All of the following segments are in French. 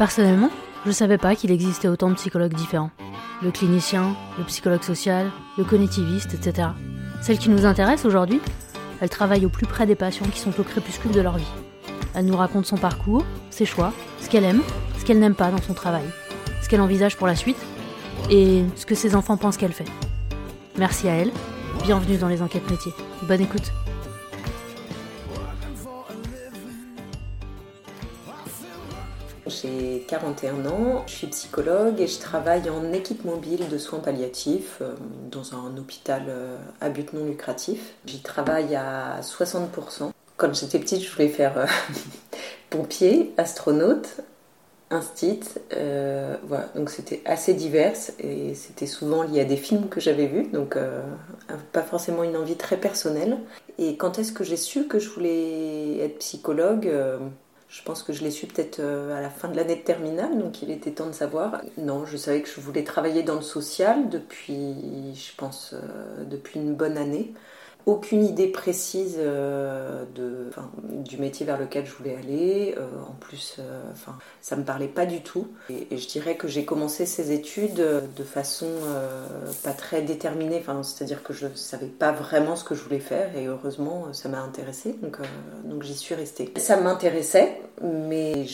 Personnellement, je savais pas qu'il existait autant de psychologues différents. Le clinicien, le psychologue social, le cognitiviste, etc. Celle qui nous intéresse aujourd'hui, elle travaille au plus près des patients qui sont au crépuscule de leur vie. Elle nous raconte son parcours, ses choix, ce qu'elle aime, ce qu'elle n'aime pas dans son travail, ce qu'elle envisage pour la suite et ce que ses enfants pensent qu'elle fait. Merci à elle. Bienvenue dans les enquêtes métiers. Bonne écoute. 41 ans, je suis psychologue et je travaille en équipe mobile de soins palliatifs euh, dans un hôpital euh, à but non lucratif. J'y travaille à 60%. Quand j'étais petite, je voulais faire euh, pompier, astronaute, instit. voilà, donc c'était assez divers et c'était souvent lié à des films que j'avais vus, donc pas forcément une envie très personnelle. Et quand est-ce que j'ai su que je voulais être psychologue je pense que je l'ai su peut-être euh, à la fin de l'année de terminale, donc il était temps de savoir. Non, je savais que je voulais travailler dans le social depuis, je pense, euh, depuis une bonne année aucune idée précise euh, de, du métier vers lequel je voulais aller. Euh, en plus, euh, ça me parlait pas du tout. Et, je dirais que j'ai commencé ces études de façon pas très déterminée. C'est-à-dire que je savais pas vraiment ce que je voulais faire. Et heureusement, ça m'a intéressée. Donc, donc j'y suis restée. Ça m'intéressait, mais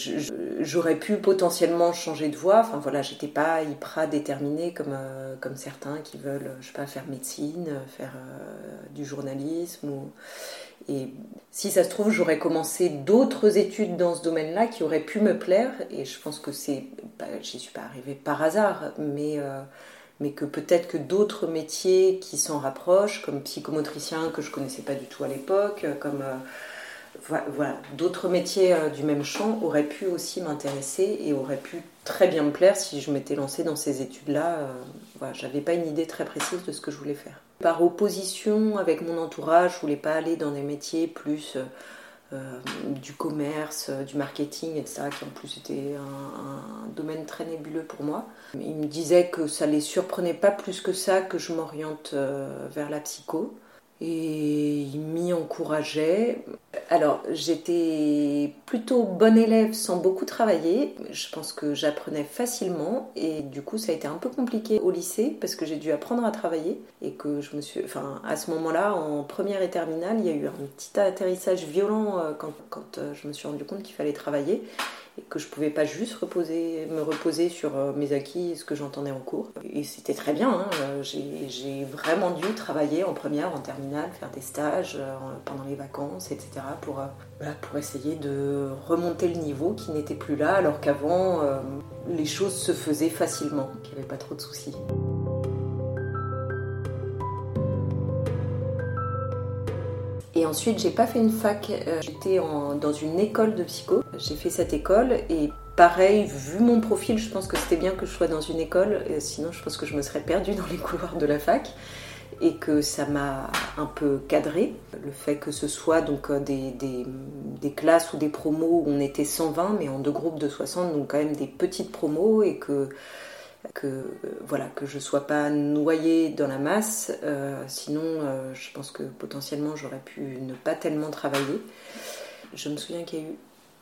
j'aurais pu potentiellement changer de voie. Enfin voilà, j'étais pas hyper déterminée comme comme certains qui veulent, je sais pas, faire médecine, faire du journalisme journalisme. Et si ça se trouve, j'aurais commencé d'autres études dans ce domaine-là qui auraient pu me plaire. Et je pense que c'est. Bah, J'y suis pas arrivée par hasard, mais. Euh, mais que peut-être que d'autres métiers qui s'en rapprochent, comme psychomotricien que je connaissais pas du tout à l'époque, comme euh, voilà, d'autres métiers euh, du même champ auraient pu aussi m'intéresser et auraient pu très bien me plaire si je m'étais lancée dans ces études-là. Voilà, J'avais pas une idée très précise de ce que je voulais faire. Par opposition avec mon entourage, je voulais pas aller dans des métiers plus euh, du commerce, du marketing, etc., qui en plus était un, domaine très nébuleux pour moi. Ils me disaient que ça les surprenait pas plus que ça que je m'oriente vers la psycho et il m'y encourageait. Alors j'étais plutôt bonne élève sans beaucoup travailler. Je pense que j'apprenais facilement et du coup ça a été un peu compliqué au lycée parce que j'ai dû apprendre à travailler et que je me suis, enfin à ce moment-là en première et terminale il y a eu un petit atterrissage violent euh, quand, quand euh, je me suis rendu compte qu'il fallait travailler et que je pouvais pas juste me reposer sur euh, mes acquis et ce que j'entendais en cours. Et c'était très bien, hein. euh, j'ai vraiment dû travailler en première, en terminale, faire des stages euh, pendant les vacances, etc. pour, pour essayer de remonter le niveau qui n'était plus là, alors qu'avant, les choses se faisaient facilement, qu'il n'y avait pas trop de soucis. Et ensuite, j'ai pas fait une fac, j'étais dans une école de psycho. J'ai fait cette école et pareil, vu mon profil, je pense que c'était bien que je sois dans une école, sinon je pense que je me serais perdue dans les couloirs de la fac et que ça m'a un peu cadré. Le fait que ce soit donc euh, des, des, classes ou des promos où on était 120 mais en deux groupes de 60, donc quand même des petites promos et que que voilà que je sois pas noyée dans la masse. Euh, sinon, euh, je pense que potentiellement j'aurais pu ne pas tellement travailler. Je me souviens qu'il y a eu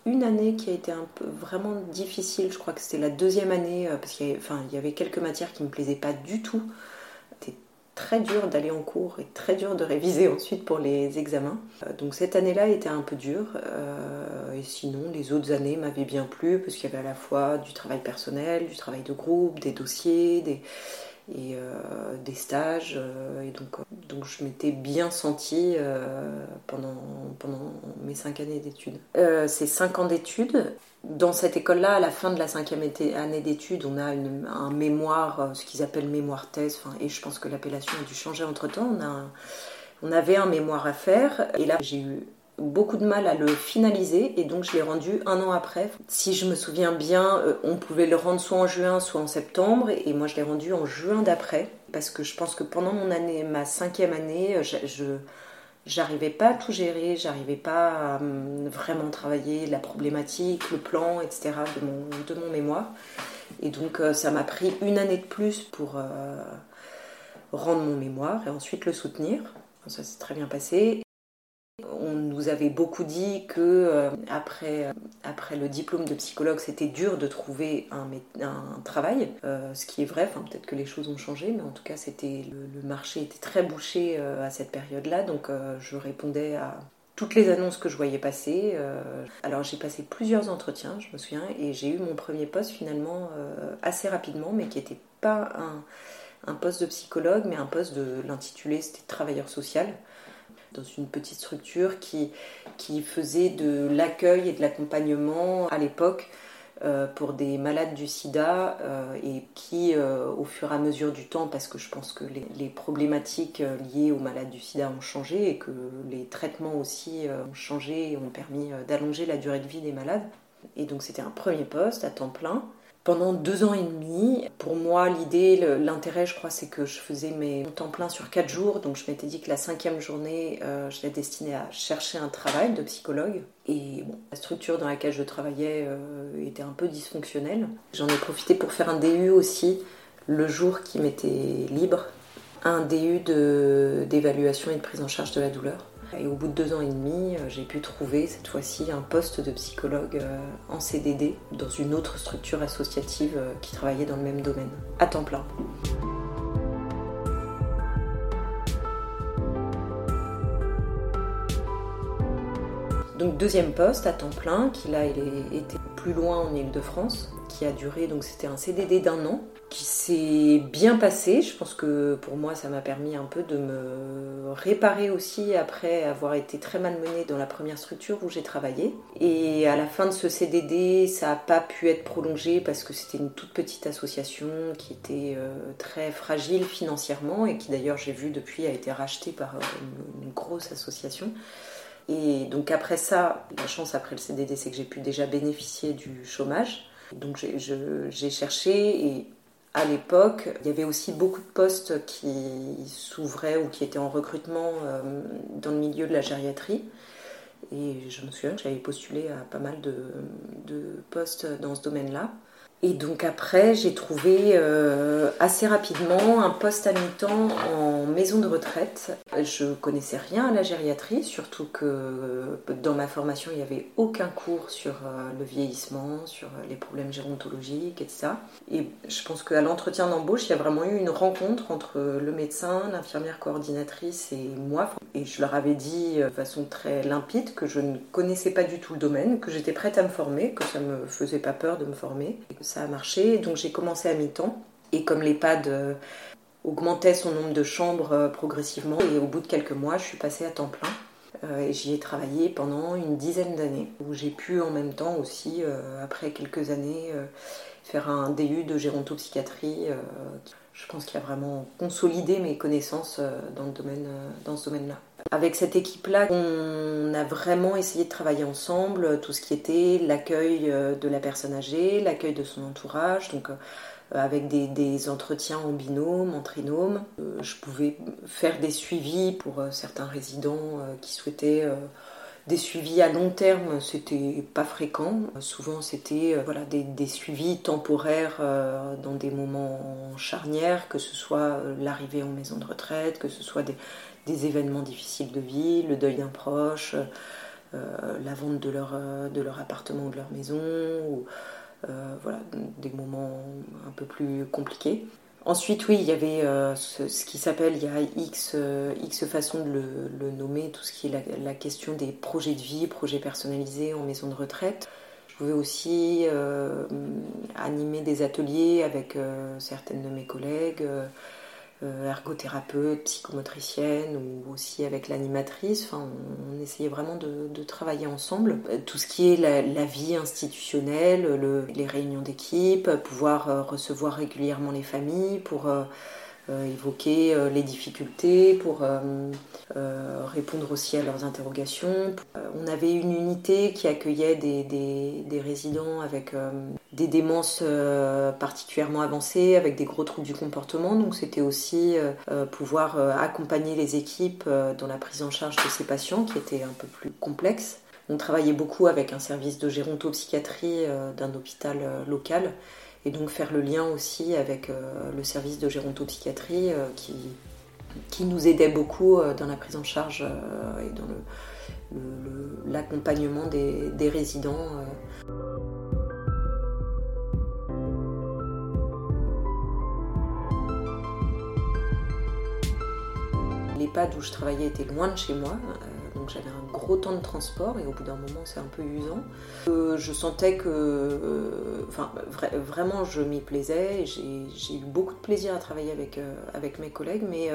une année qui a été un peu vraiment difficile. Je crois que c'était la deuxième année euh, parce qu'il y, avait quelques matières qui me plaisaient pas du tout très dur d'aller en cours et très dur de réviser ensuite pour les examens. Euh, donc cette année-là était un peu dure. Euh, et sinon, les autres années m'avaient bien plu parce qu'il y avait à la fois du travail personnel, du travail de groupe, des dossiers, des, et euh, des stages. et donc, donc je m'étais bien sentie pendant, pendant mes cinq années d'études. ces cinq ans d'études, dans cette école-là, à la fin de la cinquième année d'études, on a un mémoire, euh, ce qu'ils appellent mémoire thèse, et je pense que l'appellation a dû changer entre-temps. On, on avait un mémoire à faire, et là j'ai eu beaucoup de mal à le finaliser, et donc je l'ai rendu un an après. Si je me souviens bien, euh, on pouvait le rendre soit en juin, soit en septembre, et moi je l'ai rendu en juin d'après, parce que je pense que pendant mon année, ma cinquième année, je j'arrivais pas à tout gérer, j'arrivais pas à hum, vraiment travailler la problématique, le plan, etc. de mon, de mon mémoire. Et donc euh, ça m'a pris une année de plus pour euh, rendre mon mémoire et ensuite le soutenir. Ça s'est très bien passé. On nous avait beaucoup dit que euh, après, après le diplôme de psychologue, c'était dur de trouver un, un travail, ce qui est vrai. Peut-être que les choses ont changé, mais en tout cas, le, marché était très bouché à cette période-là. Donc, je répondais à toutes les annonces que je voyais passer. Euh, alors j'ai passé plusieurs entretiens, je me souviens, et j'ai eu mon premier poste finalement euh, assez rapidement, mais qui n'était pas un, poste de psychologue, mais un poste de l'intitulé, c'était travailleur social, dans une petite structure qui, qui faisait de l'accueil et de l'accompagnement à l'époque euh, pour des malades du sida euh, et qui, euh, au fur et à mesure du temps, parce que je pense que les, problématiques liées aux malades du sida ont changé et que les traitements aussi ont changé et ont permis d'allonger la durée de vie des malades. Et donc c'était un premier poste à temps plein pendant deux ans et demi. Pour moi, l'idée, l'intérêt, je crois, c'est que je faisais mes temps plein sur quatre jours. Donc, je m'étais dit que la cinquième journée, euh, je l'ai destinée à chercher un travail de psychologue. Et bon, la structure dans laquelle je travaillais euh, était un peu dysfonctionnelle. J'en ai profité pour faire un DU aussi le jour qui m'était libre. Un DU d'évaluation et de prise en charge de la douleur. Et au bout de deux ans et demi, euh, j'ai pu trouver cette fois-ci un poste de psychologue euh, en CDD dans une autre structure associative euh, qui travaillait dans le même domaine, à temps plein. Donc deuxième poste à temps plein, qui là il était plus loin en Ile-de-France, qui a duré, donc c'était un CDD d'un an, qui s'est bien passé. Je pense que pour moi, ça m'a permis un peu de me réparer aussi après avoir été très malmenée dans la première structure où j'ai travaillé. Et à la fin de ce CDD, ça n'a pas pu être prolongé parce que c'était une toute petite association qui était euh, très fragile financièrement et qui d'ailleurs, j'ai vu depuis, a été rachetée par euh, une, grosse association. Et donc après ça, la chance après le CDD, c'est que j'ai pu déjà bénéficier du chômage. Donc j'ai cherché et à l'époque, il y avait aussi beaucoup de postes qui s'ouvraient ou qui étaient en recrutement euh, dans le milieu de la gériatrie. Et je me souviens que j'avais postulé à pas mal de, de postes dans ce domaine-là. Et donc après, j'ai trouvé euh, assez rapidement un poste à mi-temps en maison de retraite. Je connaissais rien à la gériatrie, surtout que dans ma formation, il n'y avait aucun cours sur euh, le vieillissement, sur les problèmes gérontologiques et ça. Et je pense qu'à l'entretien d'embauche, il y a vraiment eu une rencontre entre le médecin, l'infirmière coordinatrice et moi. Et je leur avais dit de façon très limpide que je ne connaissais pas du tout le domaine, que j'étais prête à me former, que ça me faisait pas peur de me former ça a marché. Donc j'ai commencé à mi-temps. Et comme l'EHPAD euh, augmentait son nombre de chambres euh, progressivement, et au bout de quelques mois, je suis passée à temps plein. Euh, et j'y ai travaillé pendant une dizaine d'années, où j'ai pu en même temps aussi, après quelques années, faire un DU de gérontopsychiatrie. Je pense qu'il a vraiment consolidé mes connaissances dans, le domaine, dans ce domaine-là. Avec cette équipe-là, on a vraiment essayé de travailler ensemble tout ce qui était l'accueil euh, de la personne âgée, l'accueil de son entourage, donc euh, avec des, entretiens en binôme, en trinôme. Euh, je pouvais faire des suivis pour certains résidents qui souhaitaient des suivis à long terme, c'était pas fréquent. Souvent, c'était voilà, des, suivis temporaires dans des moments charnières, que ce soit l'arrivée en maison de retraite, que ce soit des, des événements difficiles de vie, le deuil d'un proche, euh, la vente de leur, euh, appartement ou de leur maison, ou euh, voilà, des moments un peu plus compliqués. Ensuite, oui, il y avait ce, qui s'appelle, il y a X, X façons de le, nommer, tout ce qui est la, la, question des projets de vie, projets personnalisés en maison de retraite. Je pouvais aussi animer des ateliers avec certaines de mes collègues. Euh, ergothérapeute, psychomotricienne ou aussi avec l'animatrice. Enfin, on, essayait vraiment de, travailler ensemble. Euh, tout ce qui est la, vie institutionnelle, les réunions d'équipe, pouvoir euh, recevoir régulièrement les familles pour évoquer euh, les difficultés, pour euh, répondre aussi à leurs interrogations. on avait une unité qui accueillait des, résidents avec des démences particulièrement avancées, avec des gros troubles du comportement. Donc c'était aussi pouvoir accompagner les équipes dans la prise en charge de ces patients qui étaient un peu plus complexes. On travaillait beaucoup avec un service de gérontopsychiatrie d'un hôpital local et donc faire le lien aussi avec euh, le service de gérontopsychiatrie euh, qui, qui nous aidait beaucoup dans la prise en charge et dans l'accompagnement des, résidents. L'EHPAD où je travaillais était loin de chez moi donc j'avais un gros temps de transport et au bout d'un moment c'est un peu usant. Euh, je sentais que, euh, vraiment je m'y plaisais, j'ai eu beaucoup de plaisir à travailler avec, euh, avec mes collègues, mais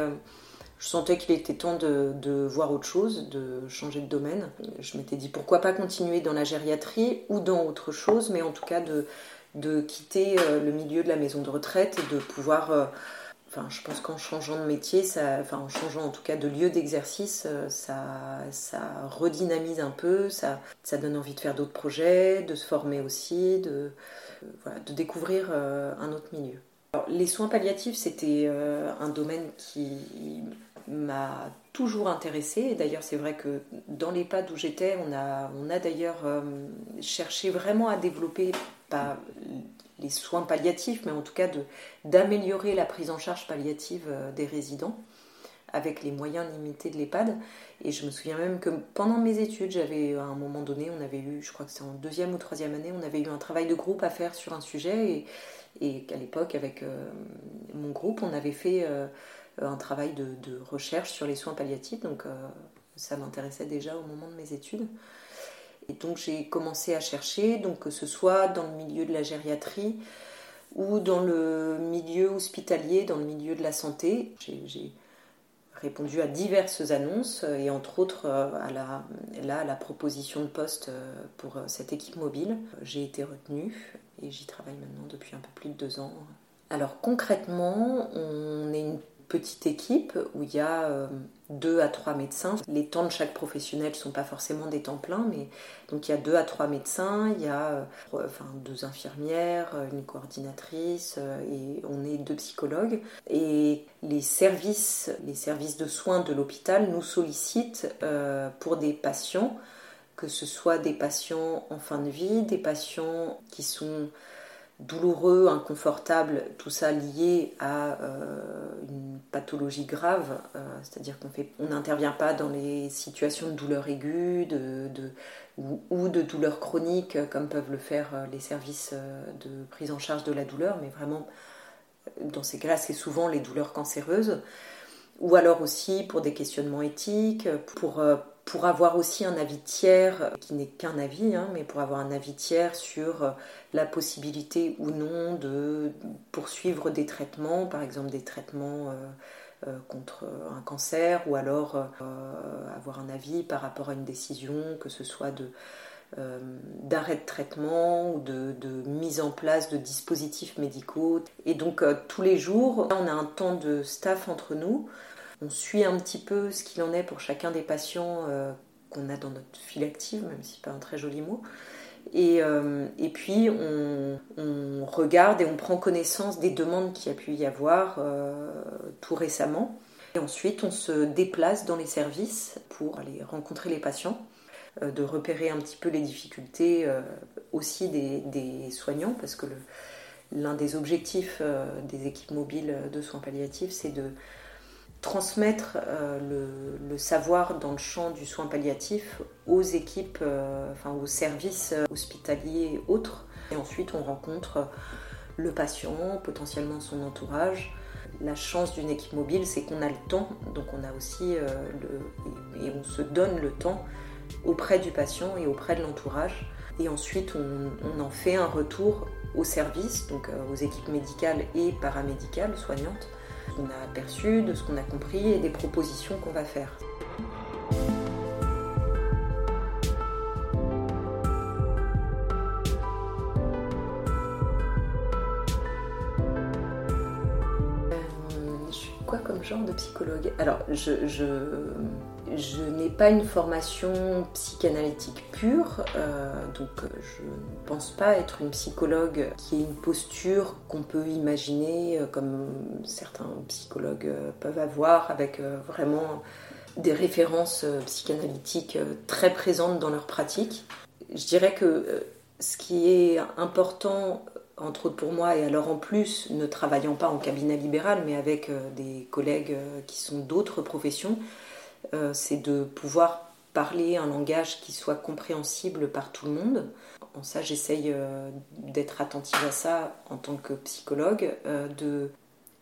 je sentais qu'il était temps de, de, voir autre chose, de changer de domaine. Je m'étais dit pourquoi pas continuer dans la gériatrie ou dans autre chose, mais en tout cas de, de quitter le milieu de la maison de retraite et de pouvoir Enfin, je pense qu'en changeant de métier, ça, en changeant en tout cas de lieu d'exercice, euh, ça, ça redynamise un peu, ça, ça donne envie de faire d'autres projets, de se former aussi, de, euh, voilà, de découvrir euh, un autre milieu. les soins palliatifs, c'était un domaine qui m'a toujours intéressé. Et d'ailleurs, c'est vrai que dans l'EHPAD où j'étais, on a, on a d'ailleurs cherché vraiment à développer pas les soins palliatifs, mais en tout cas d'améliorer la prise en charge palliative euh, des résidents avec les moyens limités de l'EHPAD. Et je me souviens même que pendant mes études, j'avais à un moment donné, on avait eu, je crois que c'est en deuxième ou troisième année, on avait eu un travail de groupe à faire sur un sujet. Et, et qu'à l'époque, avec euh, mon groupe, on avait fait euh, un travail de, recherche sur les soins palliatifs. Donc ça m'intéressait déjà au moment de mes études. Et donc j'ai commencé à chercher, donc que ce soit dans le milieu de la gériatrie ou dans le milieu hospitalier, dans le milieu de la santé. J'ai répondu à diverses annonces et entre autres euh, à la, à la proposition de poste euh, pour euh, cette équipe mobile. J'ai été retenue et j'y travaille maintenant depuis un peu plus de deux ans. Alors concrètement, on est une petite équipe où il y a euh, deux à trois médecins. Les temps de chaque professionnel ne sont pas forcément des temps pleins, mais donc il y a deux à trois médecins, il y a euh, enfin, deux infirmières, euh, une coordinatrice et on est deux psychologues. Et les services, les services de soins de l'hôpital nous sollicitent pour des patients, que ce soit des patients en fin de vie, des patients qui sont douloureux, inconfortable, tout ça lié à euh, une pathologie grave, euh, c'est-à-dire qu'on on n'intervient pas dans les situations de douleur aiguë ou, de douleur chronique comme peuvent le faire euh, les services de prise en charge de la douleur, mais vraiment dans ces cas-là c'est souvent les douleurs cancéreuses, ou alors aussi pour des questionnements éthiques, pour pour avoir aussi un avis tiers, qui n'est qu'un avis, hein, mais pour avoir un avis tiers sur euh, la possibilité ou non de poursuivre des traitements, par exemple des traitements euh, euh, contre un cancer, ou alors avoir un avis par rapport à une décision, que ce soit de d'arrêt de traitement ou de, mise en place de dispositifs médicaux. Et donc tous les jours, on a un temps de staff entre nous on suit un petit peu ce qu'il en est pour chacun des patients euh, qu'on a dans notre file active, même si pas un très joli mot. Et, euh, puis on, regarde et on prend connaissance des demandes qu'il y a pu y avoir euh, tout récemment. Et ensuite on se déplace dans les services pour aller rencontrer les patients, de repérer un petit peu les difficultés aussi des, soignants, parce que l'un des objectifs des équipes mobiles de soins palliatifs, c'est de transmettre euh, le, savoir dans le champ du soin palliatif aux équipes, euh, enfin aux services euh, hospitaliers et autres. Et ensuite, on rencontre le patient, potentiellement son entourage. La chance d'une équipe mobile, c'est qu'on a le temps, donc on a aussi le, et on se donne le temps auprès du patient et auprès de l'entourage. Et ensuite, on, on, en fait un retour aux services, donc aux équipes médicales et paramédicales soignantes, qu'on a aperçu, de ce qu'on a compris et des propositions qu'on va faire. quoi comme genre de psychologue? Alors, je, je, je n'ai pas une formation psychanalytique pure, euh, donc euh, je ne pense pas être une psychologue qui ait une posture qu'on peut imaginer euh, comme certains psychologues peuvent avoir, avec vraiment des références psychanalytiques très présentes dans leur pratique. Je dirais que ce qui est important entre autres pour moi, et alors en plus, ne travaillant pas en cabinet libéral, mais avec des collègues qui sont d'autres professions, c'est de pouvoir parler un langage qui soit compréhensible par tout le monde. En ça, j'essaye d'être attentive à ça en tant que psychologue. de,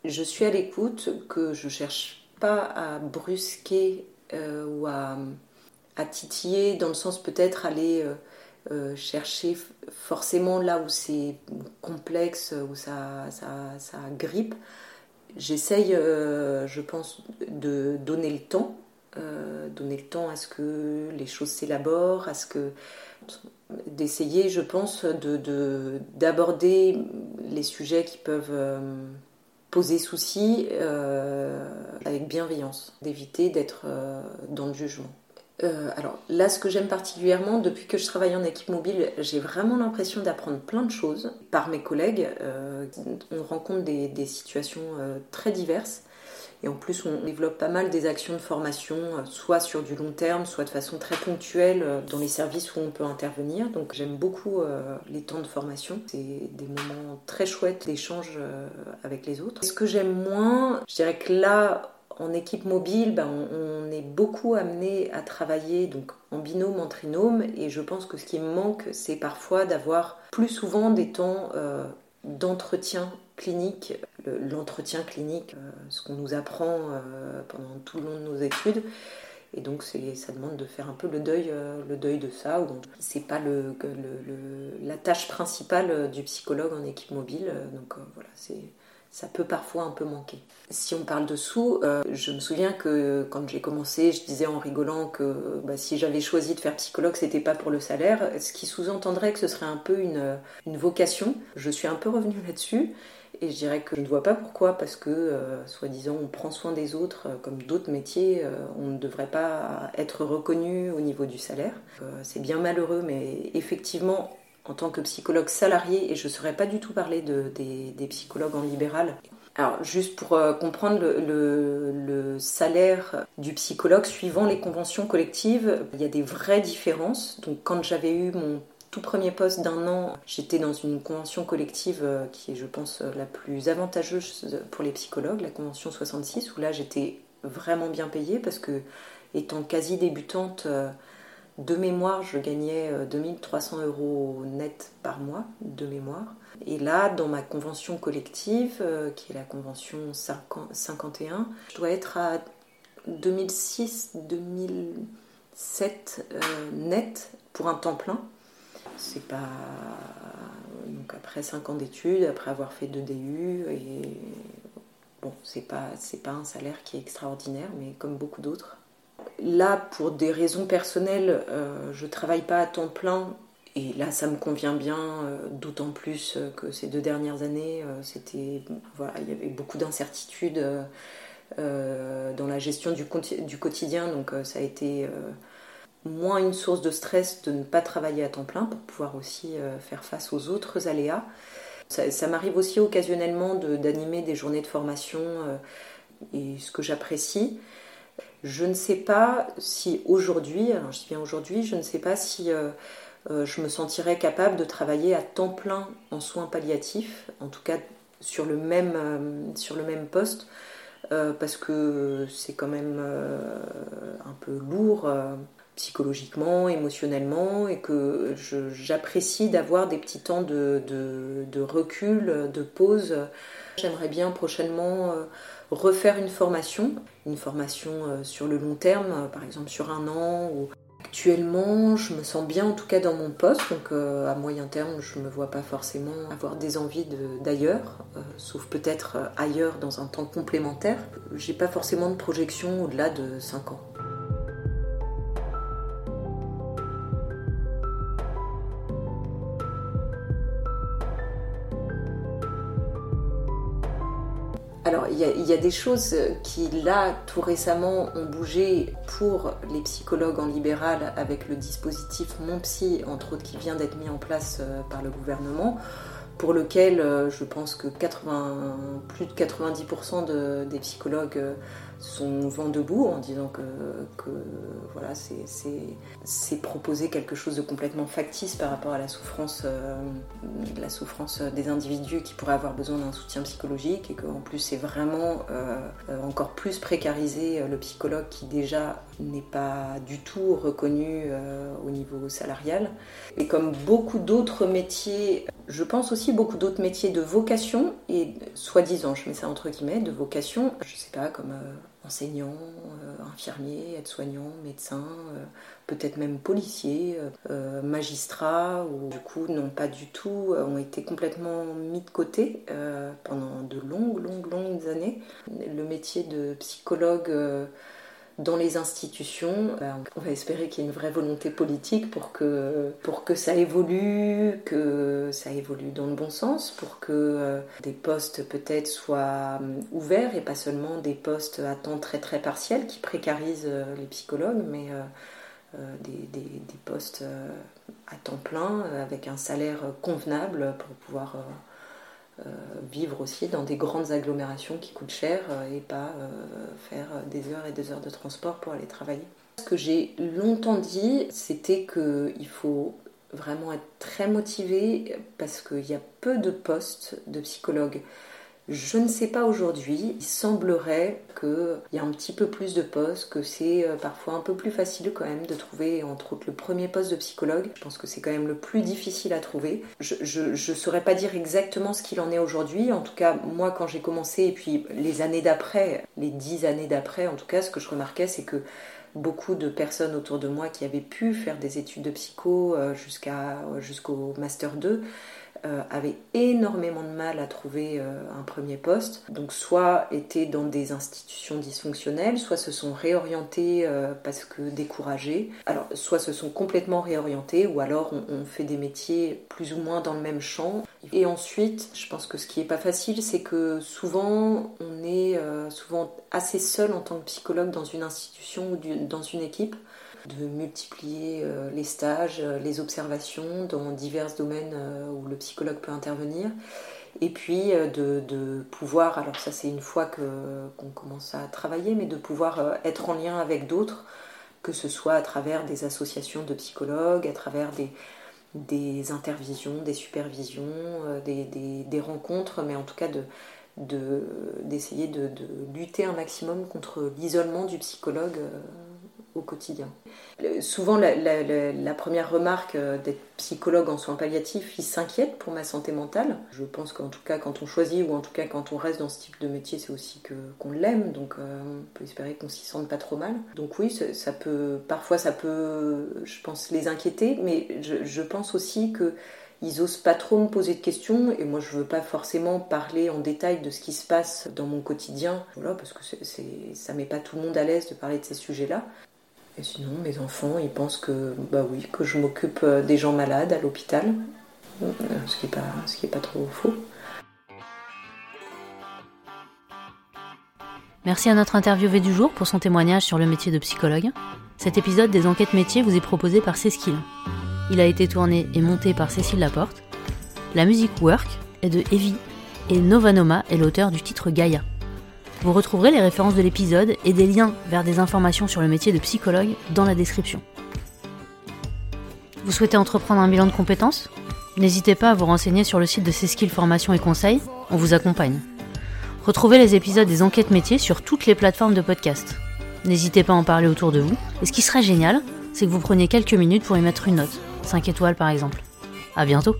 je suis à l'écoute, que je cherche pas à brusquer ou à titiller, dans le sens peut-être aller euh, euh, chercher forcément là où c'est complexe, où ça, ça, ça grippe. J'essaye, euh, je pense, de donner le temps, donner le temps à ce que les choses s'élaborent, à ce que d'essayer, je pense, de, d'aborder les sujets qui peuvent poser souci avec bienveillance, d'éviter d'être dans le jugement. Euh, alors là, ce que j'aime particulièrement, depuis que je travaille en équipe mobile, j'ai vraiment l'impression d'apprendre plein de choses par mes collègues. Euh, on rencontre des, situations euh, très diverses. Et en plus, on développe pas mal des actions de formation, soit sur du long terme, soit de façon très ponctuelle dans les services où on peut intervenir. Donc j'aime beaucoup les temps de formation. C'est des moments très chouettes d'échange avec les autres. Ce que j'aime moins, je dirais que là, en équipe mobile, ben, on, est beaucoup amené à travailler donc en binôme, en trinôme, et je pense que ce qui me manque, c'est parfois d'avoir plus souvent des temps euh, d'entretien clinique. L'entretien clinique, euh, ce qu'on nous apprend euh, pendant tout le long de nos études. Et donc ça demande de faire un peu le deuil, le deuil de ça. C'est pas la tâche principale du psychologue en équipe mobile. Donc voilà, c'est ça peut parfois un peu manquer. Si on parle de sous, euh, je me souviens que quand j'ai commencé, je disais en rigolant que bah, si j'avais choisi de faire psychologue, c'était pas pour le salaire, ce qui sous-entendrait que ce serait un peu une, une vocation. Je suis un peu revenue là-dessus. Et je dirais que je ne vois pas pourquoi, parce que, euh, soi-disant, on prend soin des autres, euh, comme d'autres métiers, on ne devrait pas être reconnu au niveau du salaire. c'est bien malheureux, mais effectivement, en tant que psychologue salarié, et je ne saurais pas du tout parler de, des, psychologues en libéral. Alors, juste pour euh, comprendre le, salaire du psychologue suivant les conventions collectives, il y a des vraies différences. Donc, quand j'avais eu mon tout premier poste d'un an, j'étais dans une convention collective euh, qui est, je pense, la plus avantageuse pour les psychologues, la convention 66, où là j'étais vraiment bien payée parce que, étant quasi débutante, euh, de mémoire, je gagnais 2300 euh, euros net par mois, de mémoire. Et là, dans ma convention collective, euh, qui est la convention 51, je dois être à 2006-2007 euh, net pour un temps plein. C'est pas. Donc après 5 ans d'études, après avoir fait 2 DU, et bon, c'est pas, un salaire qui est extraordinaire, mais comme beaucoup d'autres. Là, pour des raisons personnelles, euh, je travaille pas à temps plein et là, ça me convient bien, euh, d'autant plus euh, que ces deux dernières années, c'était, voilà, il y avait beaucoup d'incertitudes dans la gestion du, quotidien, donc ça a été moins une source de stress de ne pas travailler à temps plein pour pouvoir aussi faire face aux autres aléas. Ça m'arrive aussi occasionnellement d'animer des journées de formation et ce que j'apprécie. Je ne sais pas si aujourd'hui, alors je dis bien aujourd'hui, je ne sais pas si euh, euh, je me sentirais capable de travailler à temps plein en soins palliatifs, en tout cas sur le même, euh, sur le même poste, parce que c'est quand même un peu lourd psychologiquement, émotionnellement, et que j'apprécie d'avoir des petits temps de, recul, de pause. J'aimerais bien prochainement refaire une formation, une formation euh, sur le long terme, euh, par exemple sur un an. Ou... Actuellement, je me sens bien en tout cas dans mon poste, donc euh, à moyen terme, je ne me vois pas forcément avoir des envies d'ailleurs, sauf peut-être ailleurs dans un temps complémentaire. J'ai pas forcément de projection au-delà de 5 ans. Il y, a des choses qui, là, tout récemment, ont bougé pour les psychologues en libéral avec le dispositif Mon Psy, entre autres, qui vient d'être mis en place euh, par le gouvernement, pour lequel euh, je pense que 80, plus de 90% des psychologues son vent debout en disant que, voilà, c'est proposer quelque chose de complètement factice par rapport à la souffrance, euh, la souffrance des individus qui pourraient avoir besoin d'un soutien psychologique et qu'en plus c'est vraiment euh, encore plus précarisé le psychologue qui déjà n'est pas du tout reconnu au niveau salarial. Et comme beaucoup d'autres métiers, je pense aussi beaucoup d'autres métiers de vocation et soi-disant, je mets ça entre guillemets, de vocation, je sais pas, comme enseignants, euh, infirmiers, aides-soignants, médecins, euh, peut-être même policiers, euh, magistrats, ou du coup n'ont pas du tout, ont été complètement mis de côté pendant de longues, longues, longues années. Le métier de psychologue dans les institutions. Euh, on va espérer qu'il y ait une vraie volonté politique pour que, pour que ça évolue, que ça évolue dans le bon sens, pour que euh, des postes peut-être soient euh, ouverts et pas seulement des postes à temps très très partiel qui précarisent les psychologues, mais des, des, des, postes à temps plein avec un salaire convenable pour pouvoir vivre aussi dans des grandes agglomérations qui coûtent cher euh, et pas euh, faire des heures et des heures de transport pour aller travailler. Ce que j'ai longtemps dit, c'était qu'il faut vraiment être très motivé parce qu'il y a peu de postes de psychologues je ne sais pas aujourd'hui. Il semblerait qu'il y a un petit peu plus de postes, que c'est euh, parfois un peu plus facile quand même de trouver, entre autres, le premier poste de psychologue. Je pense que c'est quand même le plus difficile à trouver. Je ne saurais pas dire exactement ce qu'il en est aujourd'hui. En tout cas, moi, quand j'ai commencé, et puis les années d'après, les dix années d'après, en tout cas, ce que je remarquais, c'est que beaucoup de personnes autour de moi qui avaient pu faire des études de psycho euh, jusqu'à jusqu'au master 2 euh, avaient énormément de mal à trouver euh, un premier poste. Donc soit étaient dans des institutions dysfonctionnelles, soit se sont réorientés euh, parce que découragés. Alors soit se sont complètement réorientés, ou alors on, fait des métiers plus ou moins dans le même champ. Et ensuite, je pense que ce qui est pas facile, c'est que souvent on est souvent assez seul en tant que psychologue dans une institution ou dans une équipe de multiplier euh, les stages, euh, les observations dans divers domaines euh, où le psychologue peut intervenir. Et puis de, pouvoir, alors ça c'est une fois qu'on commence à travailler, mais de pouvoir être en lien avec d'autres, que ce soit à travers des associations de psychologues, à travers des, des intervisions, des supervisions, des, rencontres, mais en tout cas de, d'essayer de, lutter un maximum contre l'isolement du psychologue au quotidien. Souvent, la, première remarque euh, d'être psychologue en soins palliatifs, ils s'inquiètent pour ma santé mentale. Je pense qu'en tout cas, quand on choisit ou en tout cas quand on reste dans ce type de métier, c'est aussi que, qu'on l'aime, donc euh, on peut espérer qu'on s'y sente pas trop mal. Donc oui, ça, peut, parfois ça peut, je pense, les inquiéter, mais je, pense aussi que ils osent pas trop me poser de questions et moi je veux pas forcément parler en détail de ce qui se passe dans mon quotidien voilà parce que ça met pas tout le monde à l'aise de parler de ces sujets-là et sinon, mes enfants, ils pensent que, bah je m'occupe euh, des gens malades à l'hôpital, euh, ce qui n'est pas, pas trop faux. Merci à notre interviewé du jour pour son témoignage sur le métier de psychologue. Cet épisode des enquêtes métiers vous est proposé par Céskill. Il a été tourné et monté par Cécile Laporte. La musique Work est de Evie et Novanoma est l'auteur du titre Gaïa. Vous retrouverez les références de l'épisode et des liens vers des informations sur le métier de psychologue dans la description. Vous souhaitez entreprendre un bilan de compétences? N'hésitez pas à vous renseigner sur le site de Ceskills Formation et Conseils, on vous accompagne. Retrouvez les épisodes des enquêtes métiers sur toutes les plateformes de podcast. N'hésitez pas à en parler autour de vous. Et ce qui serait génial, c'est que vous preniez quelques minutes pour y mettre une note, 5 étoiles par exemple. À bientôt